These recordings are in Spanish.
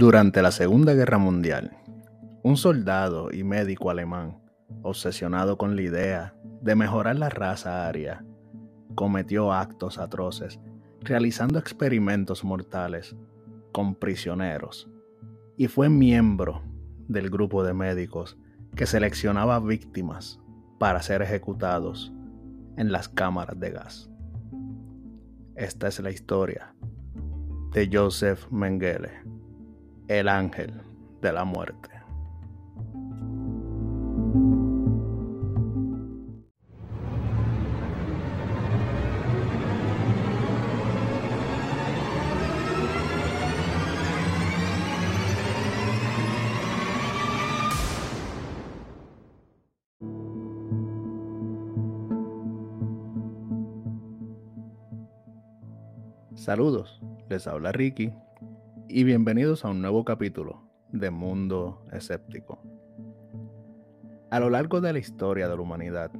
Durante la Segunda Guerra Mundial, un soldado y médico alemán, obsesionado con la idea de mejorar la raza aria, cometió actos atroces, realizando experimentos mortales con prisioneros, y fue miembro del grupo de médicos que seleccionaba víctimas para ser ejecutados en las cámaras de gas. Esta es la historia de Joseph Mengele el ángel de la muerte. Saludos, les habla Ricky y bienvenidos a un nuevo capítulo de Mundo Escéptico. A lo largo de la historia de la humanidad,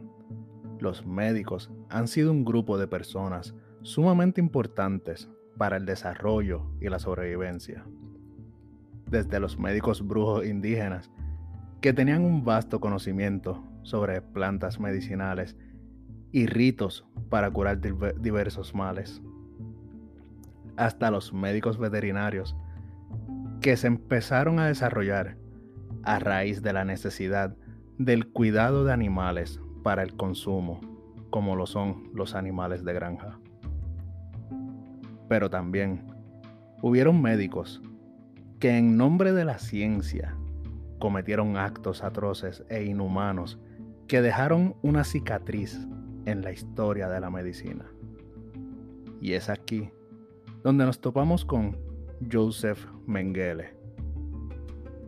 los médicos han sido un grupo de personas sumamente importantes para el desarrollo y la sobrevivencia. Desde los médicos brujos indígenas, que tenían un vasto conocimiento sobre plantas medicinales y ritos para curar diversos males, hasta los médicos veterinarios, que se empezaron a desarrollar a raíz de la necesidad del cuidado de animales para el consumo, como lo son los animales de granja. Pero también hubieron médicos que en nombre de la ciencia cometieron actos atroces e inhumanos que dejaron una cicatriz en la historia de la medicina. Y es aquí donde nos topamos con Joseph Mengele,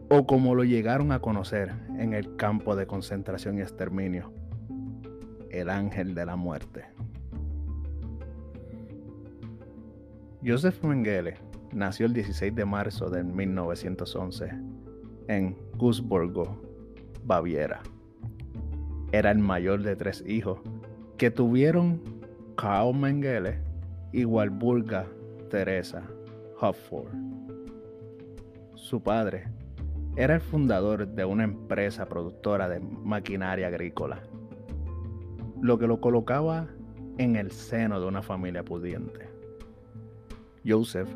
o como lo llegaron a conocer en el campo de concentración y exterminio, el ángel de la muerte. Joseph Mengele nació el 16 de marzo de 1911 en Gussburgo, Baviera. Era el mayor de tres hijos que tuvieron Karl Mengele y Walburga Teresa Hopford. Su padre era el fundador de una empresa productora de maquinaria agrícola, lo que lo colocaba en el seno de una familia pudiente. Joseph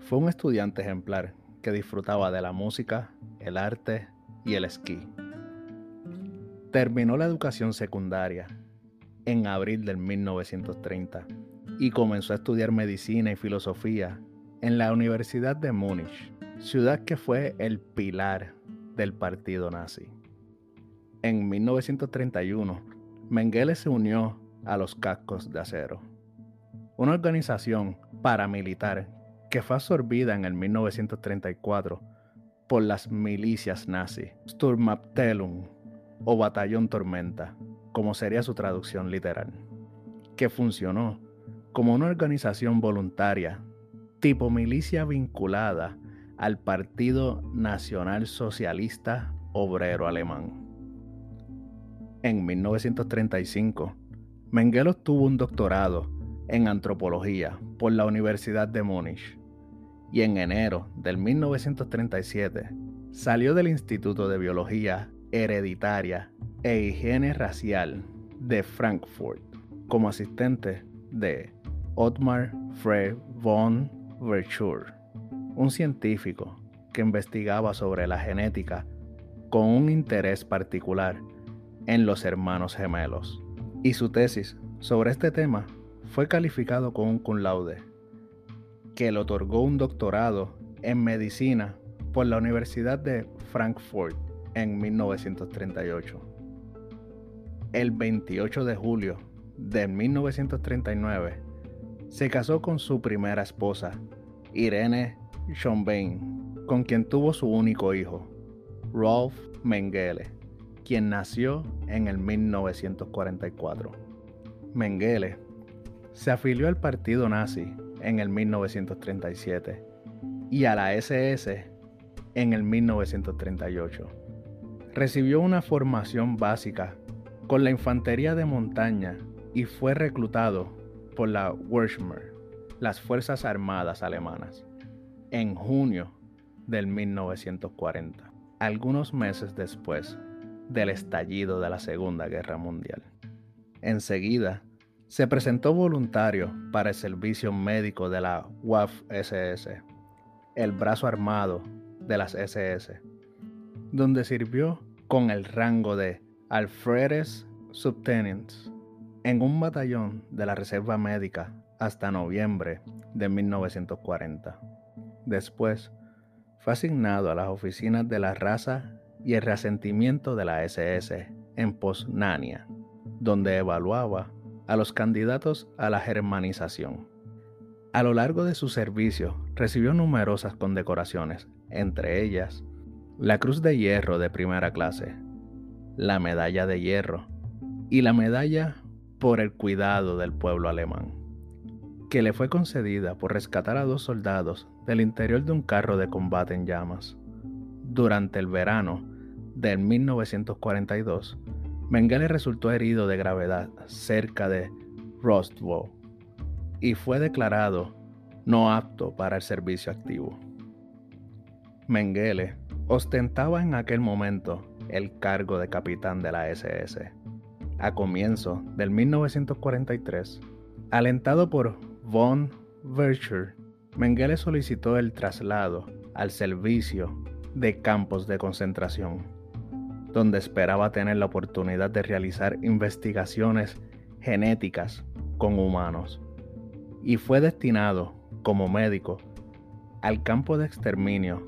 fue un estudiante ejemplar que disfrutaba de la música, el arte y el esquí. Terminó la educación secundaria en abril del 1930 y comenzó a estudiar medicina y filosofía en la Universidad de Múnich, ciudad que fue el pilar del partido nazi. En 1931, Mengele se unió a los Cascos de Acero, una organización paramilitar que fue absorbida en el 1934 por las milicias nazi, Sturmabteilung o Batallón Tormenta, como sería su traducción literal, que funcionó como una organización voluntaria, tipo milicia vinculada al Partido Nacional Socialista Obrero Alemán. En 1935, Mengele obtuvo un doctorado en antropología por la Universidad de Múnich y en enero del 1937 salió del Instituto de Biología Hereditaria e Higiene Racial de Frankfurt como asistente de Otmar Frey von Verschuur, un científico que investigaba sobre la genética con un interés particular en los hermanos gemelos. Y su tesis sobre este tema fue calificado con un cum laude, que le otorgó un doctorado en medicina por la Universidad de Frankfurt en 1938. El 28 de julio de 1939, se casó con su primera esposa, Irene Schonbein, con quien tuvo su único hijo, Rolf Mengele, quien nació en el 1944. Mengele se afilió al partido nazi en el 1937 y a la SS en el 1938. Recibió una formación básica con la infantería de montaña y fue reclutado por la Wehrmacht, las Fuerzas Armadas alemanas. En junio del 1940, algunos meses después del estallido de la Segunda Guerra Mundial. Enseguida, se presentó voluntario para el servicio médico de la WAF-SS, el brazo armado de las SS, donde sirvió con el rango de Alfredes Subtenient en un batallón de la Reserva Médica hasta noviembre de 1940. Después, fue asignado a las oficinas de la raza y el resentimiento de la SS en Poznania, donde evaluaba a los candidatos a la germanización. A lo largo de su servicio recibió numerosas condecoraciones, entre ellas la Cruz de Hierro de primera clase, la Medalla de Hierro y la Medalla por el Cuidado del Pueblo Alemán, que le fue concedida por rescatar a dos soldados del interior de un carro de combate en llamas. Durante el verano del 1942, Mengele resultó herido de gravedad cerca de Rostov y fue declarado no apto para el servicio activo. Mengele ostentaba en aquel momento el cargo de capitán de la SS. A comienzo del 1943, alentado por von Vircher, Mengele solicitó el traslado al servicio de campos de concentración, donde esperaba tener la oportunidad de realizar investigaciones genéticas con humanos, y fue destinado como médico al campo de exterminio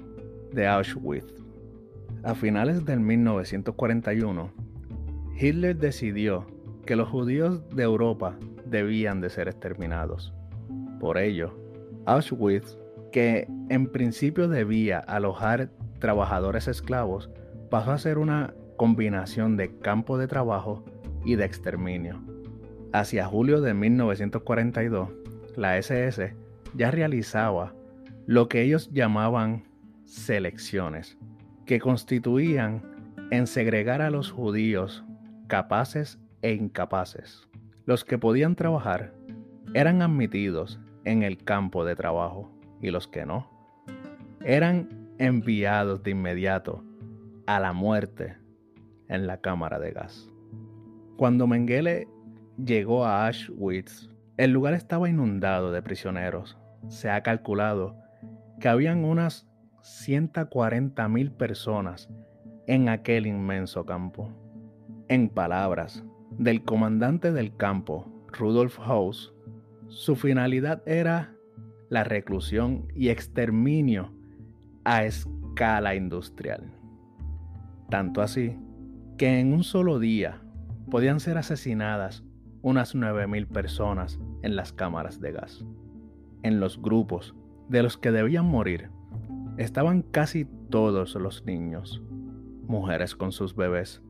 de Auschwitz. A finales del 1941, Hitler decidió que los judíos de Europa debían de ser exterminados. Por ello, Auschwitz, que en principio debía alojar trabajadores esclavos, pasó a ser una combinación de campo de trabajo y de exterminio. Hacia julio de 1942, la SS ya realizaba lo que ellos llamaban selecciones, que constituían en segregar a los judíos capaces e incapaces. Los que podían trabajar eran admitidos en el campo de trabajo y los que no eran enviados de inmediato a la muerte en la cámara de gas. Cuando Mengele llegó a Auschwitz, el lugar estaba inundado de prisioneros. Se ha calculado que habían unas 140 mil personas en aquel inmenso campo. En palabras del comandante del campo, Rudolf Haus, su finalidad era la reclusión y exterminio a escala industrial. Tanto así que en un solo día podían ser asesinadas unas 9.000 personas en las cámaras de gas. En los grupos de los que debían morir estaban casi todos los niños, mujeres con sus bebés,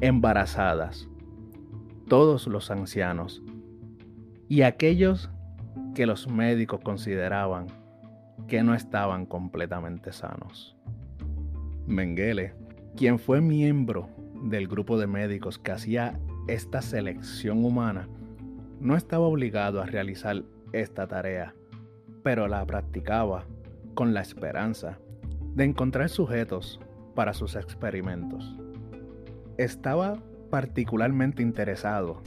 embarazadas, todos los ancianos y aquellos que los médicos consideraban que no estaban completamente sanos. Mengele, quien fue miembro del grupo de médicos que hacía esta selección humana, no estaba obligado a realizar esta tarea, pero la practicaba con la esperanza de encontrar sujetos para sus experimentos. Estaba particularmente interesado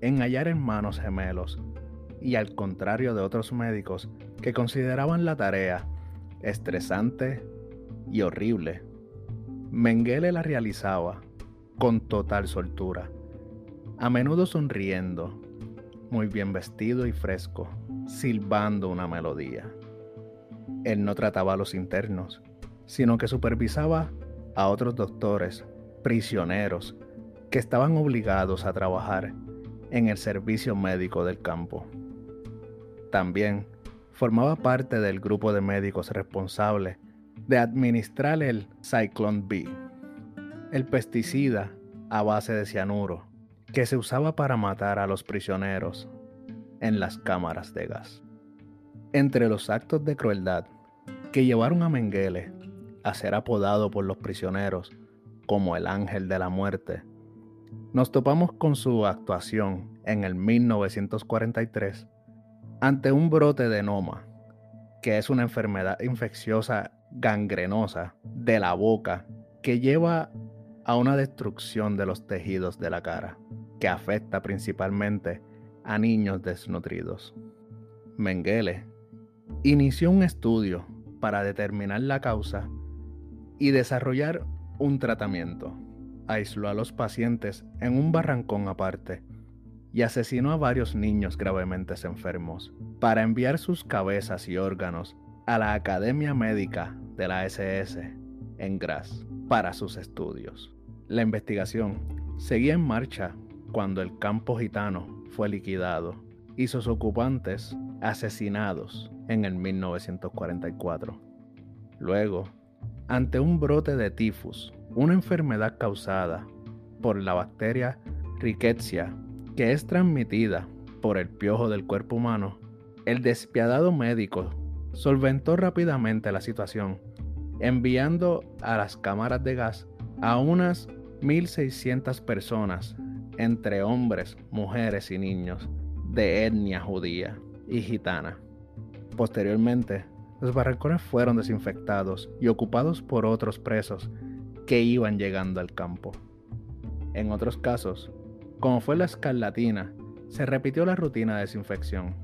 en hallar hermanos gemelos y al contrario de otros médicos que consideraban la tarea estresante y horrible, Mengele la realizaba con total soltura, a menudo sonriendo, muy bien vestido y fresco, silbando una melodía. Él no trataba a los internos, sino que supervisaba a otros doctores, prisioneros, que estaban obligados a trabajar en el servicio médico del campo. También formaba parte del grupo de médicos responsables de administrar el Cyclone B, el pesticida a base de cianuro que se usaba para matar a los prisioneros en las cámaras de gas. Entre los actos de crueldad que llevaron a Mengele a ser apodado por los prisioneros como el ángel de la muerte, nos topamos con su actuación en el 1943 ante un brote de Noma, que es una enfermedad infecciosa gangrenosa de la boca que lleva a una destrucción de los tejidos de la cara, que afecta principalmente a niños desnutridos. Mengele inició un estudio para determinar la causa y desarrollar un tratamiento. Aisló a los pacientes en un barrancón aparte y asesinó a varios niños gravemente enfermos para enviar sus cabezas y órganos a la Academia Médica de la SS en Graz para sus estudios. La investigación seguía en marcha cuando el campo gitano fue liquidado y sus ocupantes asesinados en el 1944. Luego, ante un brote de tifus, una enfermedad causada por la bacteria Rickettsia, que es transmitida por el piojo del cuerpo humano, el despiadado médico solventó rápidamente la situación, enviando a las cámaras de gas a unas 1.600 personas, entre hombres, mujeres y niños, de etnia judía y gitana. Posteriormente, los barracones fueron desinfectados y ocupados por otros presos que iban llegando al campo. En otros casos, como fue la escarlatina, se repitió la rutina de desinfección,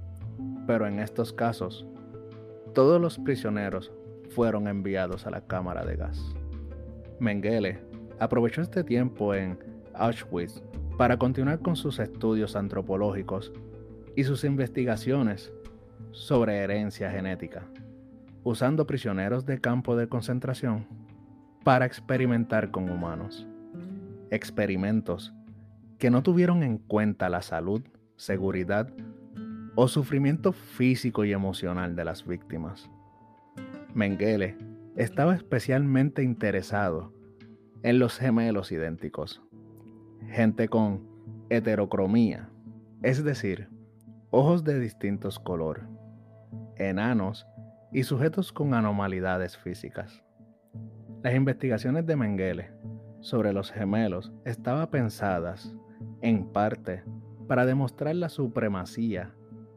pero en estos casos, todos los prisioneros fueron enviados a la cámara de gas. Mengele aprovechó este tiempo en Auschwitz para continuar con sus estudios antropológicos y sus investigaciones sobre herencia genética, usando prisioneros de campo de concentración para experimentar con humanos. Experimentos que no tuvieron en cuenta la salud, seguridad o sufrimiento físico y emocional de las víctimas. Mengele estaba especialmente interesado en los gemelos idénticos, gente con heterocromía, es decir, ojos de distintos color, enanos y sujetos con anomalidades físicas. Las investigaciones de Mengele sobre los gemelos estaban pensadas, en parte, para demostrar la supremacía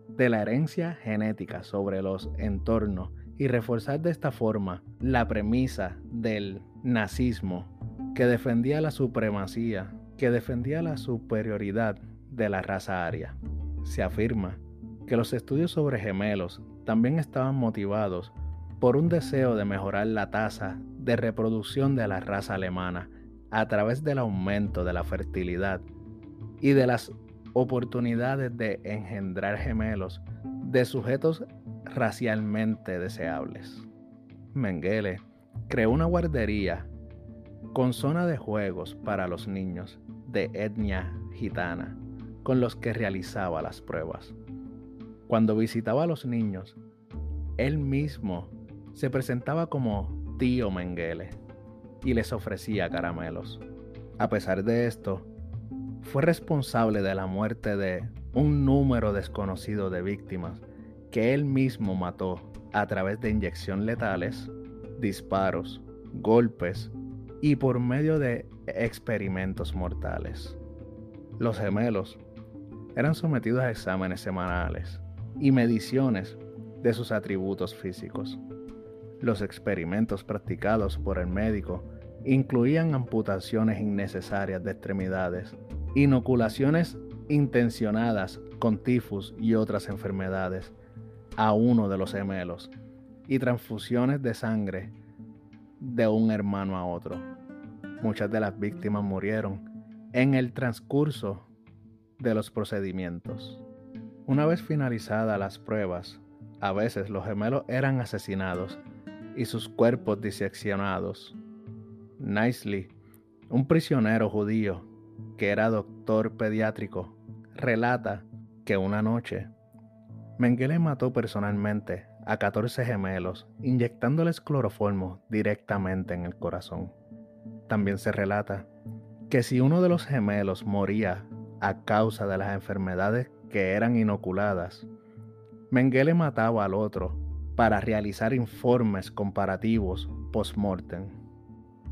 de la herencia genética sobre los entornos y reforzar de esta forma la premisa del nazismo que defendía la supremacía, que defendía la superioridad de la raza aria. Se afirma que los estudios sobre gemelos también estaban motivados por un deseo de mejorar la tasa de reproducción de la raza alemana a través del aumento de la fertilidad y de las oportunidades de engendrar gemelos de sujetos racialmente deseables. Mengele creó una guardería con zona de juegos para los niños de etnia gitana con los que realizaba las pruebas. Cuando visitaba a los niños, él mismo se presentaba como tío Mengele y les ofrecía caramelos. A pesar de esto, fue responsable de la muerte de un número desconocido de víctimas que él mismo mató a través de inyección letales, disparos, golpes y por medio de experimentos mortales. Los gemelos eran sometidos a exámenes semanales y mediciones de sus atributos físicos. Los experimentos practicados por el médico incluían amputaciones innecesarias de extremidades, inoculaciones intencionadas con tifus y otras enfermedades, a uno de los gemelos y transfusiones de sangre de un hermano a otro. Muchas de las víctimas murieron en el transcurso de los procedimientos. Una vez finalizadas las pruebas, a veces los gemelos eran asesinados y sus cuerpos diseccionados. Nicely, un prisionero judío que era doctor pediátrico, relata que una noche Mengele mató personalmente a 14 gemelos inyectándoles cloroformo directamente en el corazón. También se relata que si uno de los gemelos moría a causa de las enfermedades que eran inoculadas, Mengele mataba al otro para realizar informes comparativos post-mortem.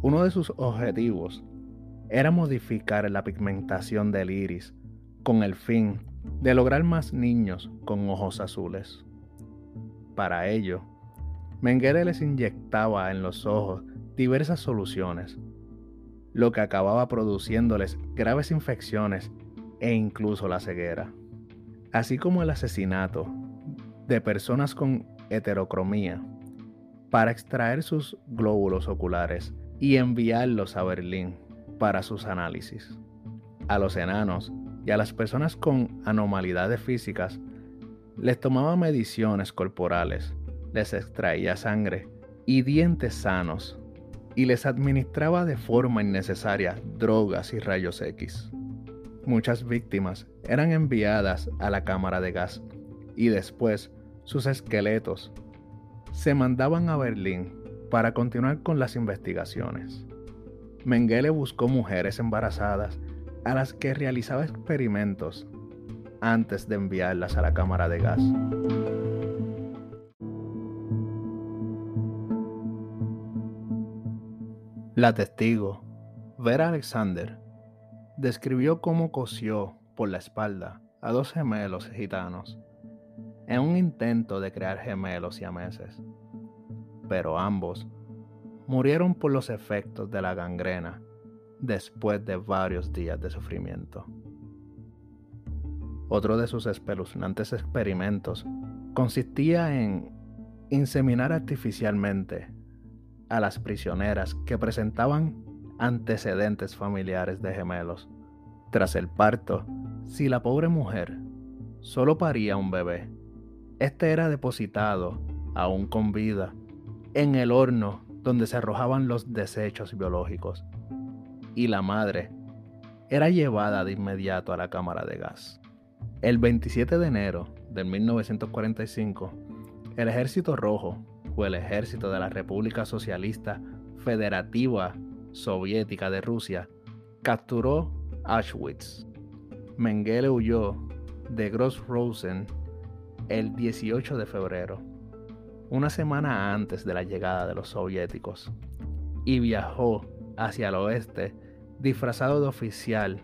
Uno de sus objetivos era modificar la pigmentación del iris con el fin de lograr más niños con ojos azules. Para ello, Mengele les inyectaba en los ojos diversas soluciones, lo que acababa produciéndoles graves infecciones e incluso la ceguera, así como el asesinato de personas con heterocromía para extraer sus glóbulos oculares y enviarlos a Berlín para sus análisis. A los enanos y a las personas con anomalidades físicas les tomaba mediciones corporales les extraía sangre y dientes sanos y les administraba de forma innecesaria drogas y rayos X. Muchas víctimas eran enviadas a la cámara de gas y después sus esqueletos se mandaban a Berlín para continuar con las investigaciones. Mengele buscó mujeres embarazadas a las que realizaba experimentos antes de enviarlas a la cámara de gas. La testigo, Vera Alexander, describió cómo cosió por la espalda a dos gemelos gitanos en un intento de crear gemelos siameses, pero ambos murieron por los efectos de la gangrena después de varios días de sufrimiento. Otro de sus espeluznantes experimentos consistía en inseminar artificialmente a las prisioneras que presentaban antecedentes familiares de gemelos. Tras el parto, si la pobre mujer solo paría un bebé, este era depositado, aún con vida, en el horno donde se arrojaban los desechos biológicos, y la madre era llevada de inmediato a la cámara de gas. El 27 de enero de 1945, el Ejército Rojo o el ejército de la República Socialista Federativa Soviética de Rusia capturó Auschwitz. Mengele huyó de Gross-Rosen el 18 de febrero, una semana antes de la llegada de los soviéticos, y viajó hacia el oeste disfrazado de oficial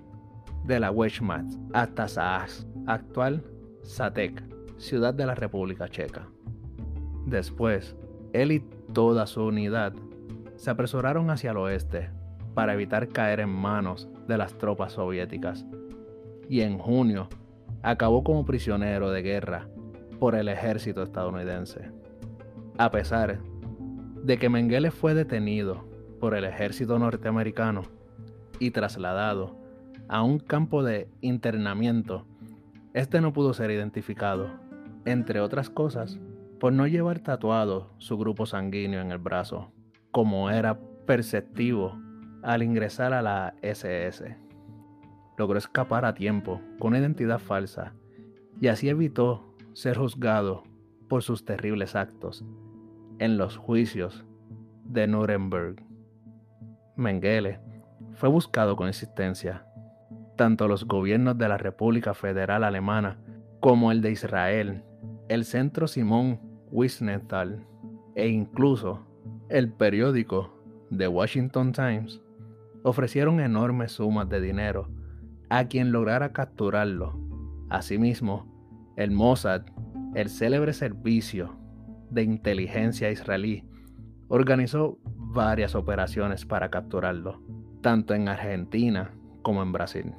de la Wehrmacht hasta Saas, actual Satek, ciudad de la República Checa. Después, él y toda su unidad se apresuraron hacia el oeste para evitar caer en manos de las tropas soviéticas y en junio acabó como prisionero de guerra por el ejército estadounidense. A pesar de que Mengele fue detenido por el ejército norteamericano y trasladado a un campo de internamiento, este no pudo ser identificado, entre otras cosas, por no llevar tatuado su grupo sanguíneo en el brazo, como era perceptivo al ingresar a la SS. Logró escapar a tiempo con una identidad falsa y así evitó ser juzgado por sus terribles actos en los juicios de Nuremberg. Mengele fue buscado con insistencia. Tanto los gobiernos de la República Federal Alemana como el de Israel, el Centro Simón Wisnetal e incluso el periódico The Washington Times ofrecieron enormes sumas de dinero a quien lograra capturarlo. Asimismo, el Mossad, el célebre servicio de inteligencia israelí, organizó varias operaciones para capturarlo, tanto en Argentina como en Brasil,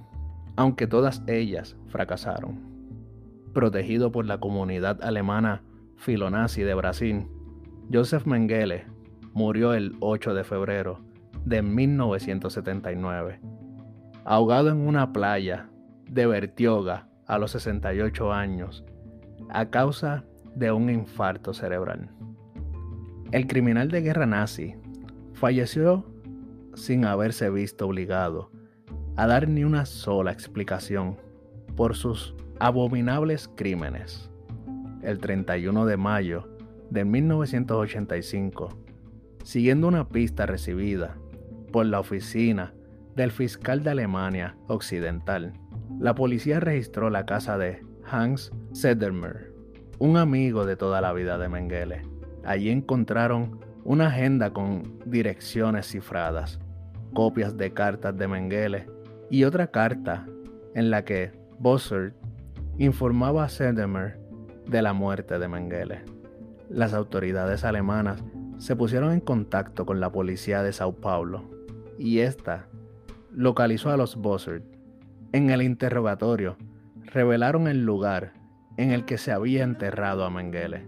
aunque todas ellas fracasaron. Protegido por la comunidad alemana filonazi de Brasil, Joseph Mengele murió el 8 de febrero de 1979, ahogado en una playa de Bertioga a los 68 años a causa de un infarto cerebral. El criminal de guerra nazi falleció sin haberse visto obligado a dar ni una sola explicación por sus abominables crímenes el 31 de mayo de 1985, siguiendo una pista recibida por la oficina del fiscal de Alemania Occidental. La policía registró la casa de Hans Sedermer, un amigo de toda la vida de Mengele. Allí encontraron una agenda con direcciones cifradas, copias de cartas de Mengele y otra carta en la que Bossert informaba a Sedermer de la muerte de Mengele. las autoridades alemanas se pusieron en contacto con la policía de Sao Paulo y ésta localizó a los Bossert. En el interrogatorio revelaron el lugar en el que se había enterrado a Mengele.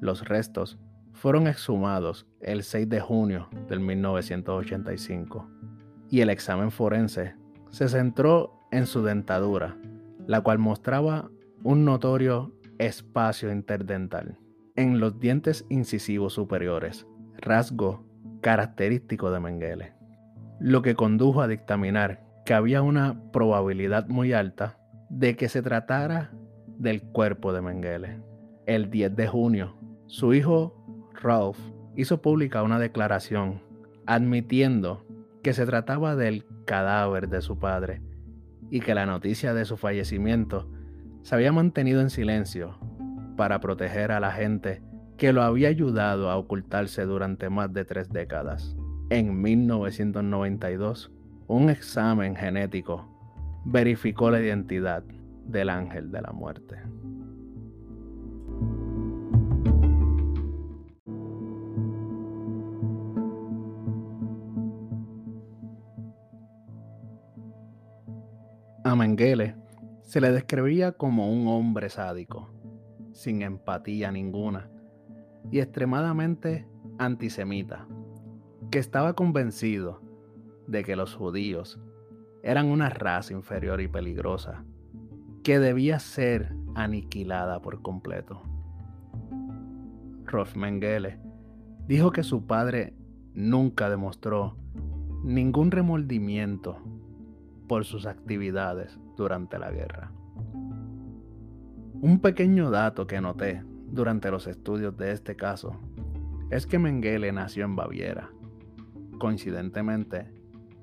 Los restos fueron exhumados el 6 de junio del 1985 y el examen forense se centró en su dentadura, la cual mostraba un notorio espacio interdental en los dientes incisivos superiores, rasgo característico de Mengele, lo que condujo a dictaminar que había una probabilidad muy alta de que se tratara del cuerpo de Mengele. El 10 de junio, su hijo Ralph hizo pública una declaración admitiendo que se trataba del cadáver de su padre y que la noticia de su fallecimiento se había mantenido en silencio para proteger a la gente que lo había ayudado a ocultarse durante más de tres décadas. En 1992, un examen genético verificó la identidad del ángel de la muerte. A Mengele se le describía como un hombre sádico, sin empatía ninguna y extremadamente antisemita, que estaba convencido de que los judíos eran una raza inferior y peligrosa, que debía ser aniquilada por completo. Rolf Mengele dijo que su padre nunca demostró ningún remordimiento por sus actividades durante la guerra. Un pequeño dato que noté durante los estudios de este caso es que Mengele nació en Baviera, coincidentemente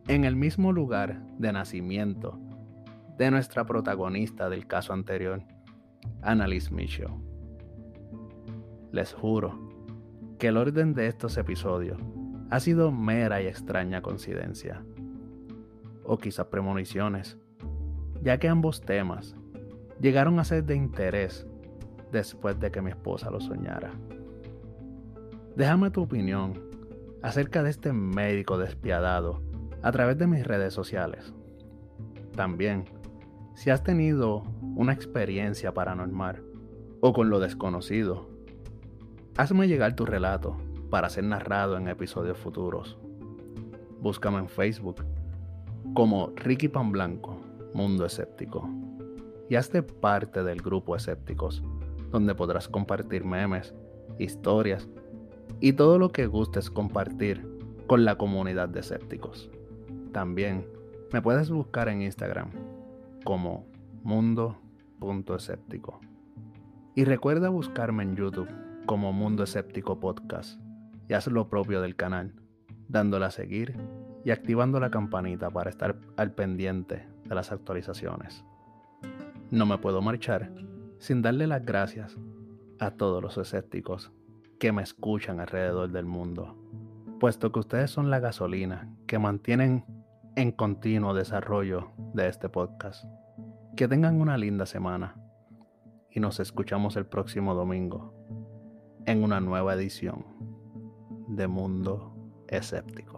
en el mismo lugar de nacimiento de nuestra protagonista del caso anterior, Annalise Michaud. Les juro que el orden de estos episodios ha sido mera y extraña coincidencia o quizá premoniciones, ya que ambos temas llegaron a ser de interés después de que mi esposa lo soñara. Déjame tu opinión acerca de este médico despiadado a través de mis redes sociales. También, si has tenido una experiencia paranormal o con lo desconocido, hazme llegar tu relato para ser narrado en episodios futuros. Búscame en Facebook como Ricky Pan Blanco, Mundo Escéptico. Y hazte parte del grupo Escépticos, donde podrás compartir memes, historias y todo lo que gustes compartir con la comunidad de escépticos. También me puedes buscar en Instagram como mundo.escéptico. Y recuerda buscarme en YouTube como Mundo Escéptico Podcast y haz lo propio del canal, dándole a seguir y activando la campanita para estar al pendiente de las actualizaciones. No me puedo marchar sin darle las gracias a todos los escépticos que me escuchan alrededor del mundo, puesto que ustedes son la gasolina que mantienen en continuo desarrollo de este podcast. Que tengan una linda semana y nos escuchamos el próximo domingo en una nueva edición de Mundo Escéptico.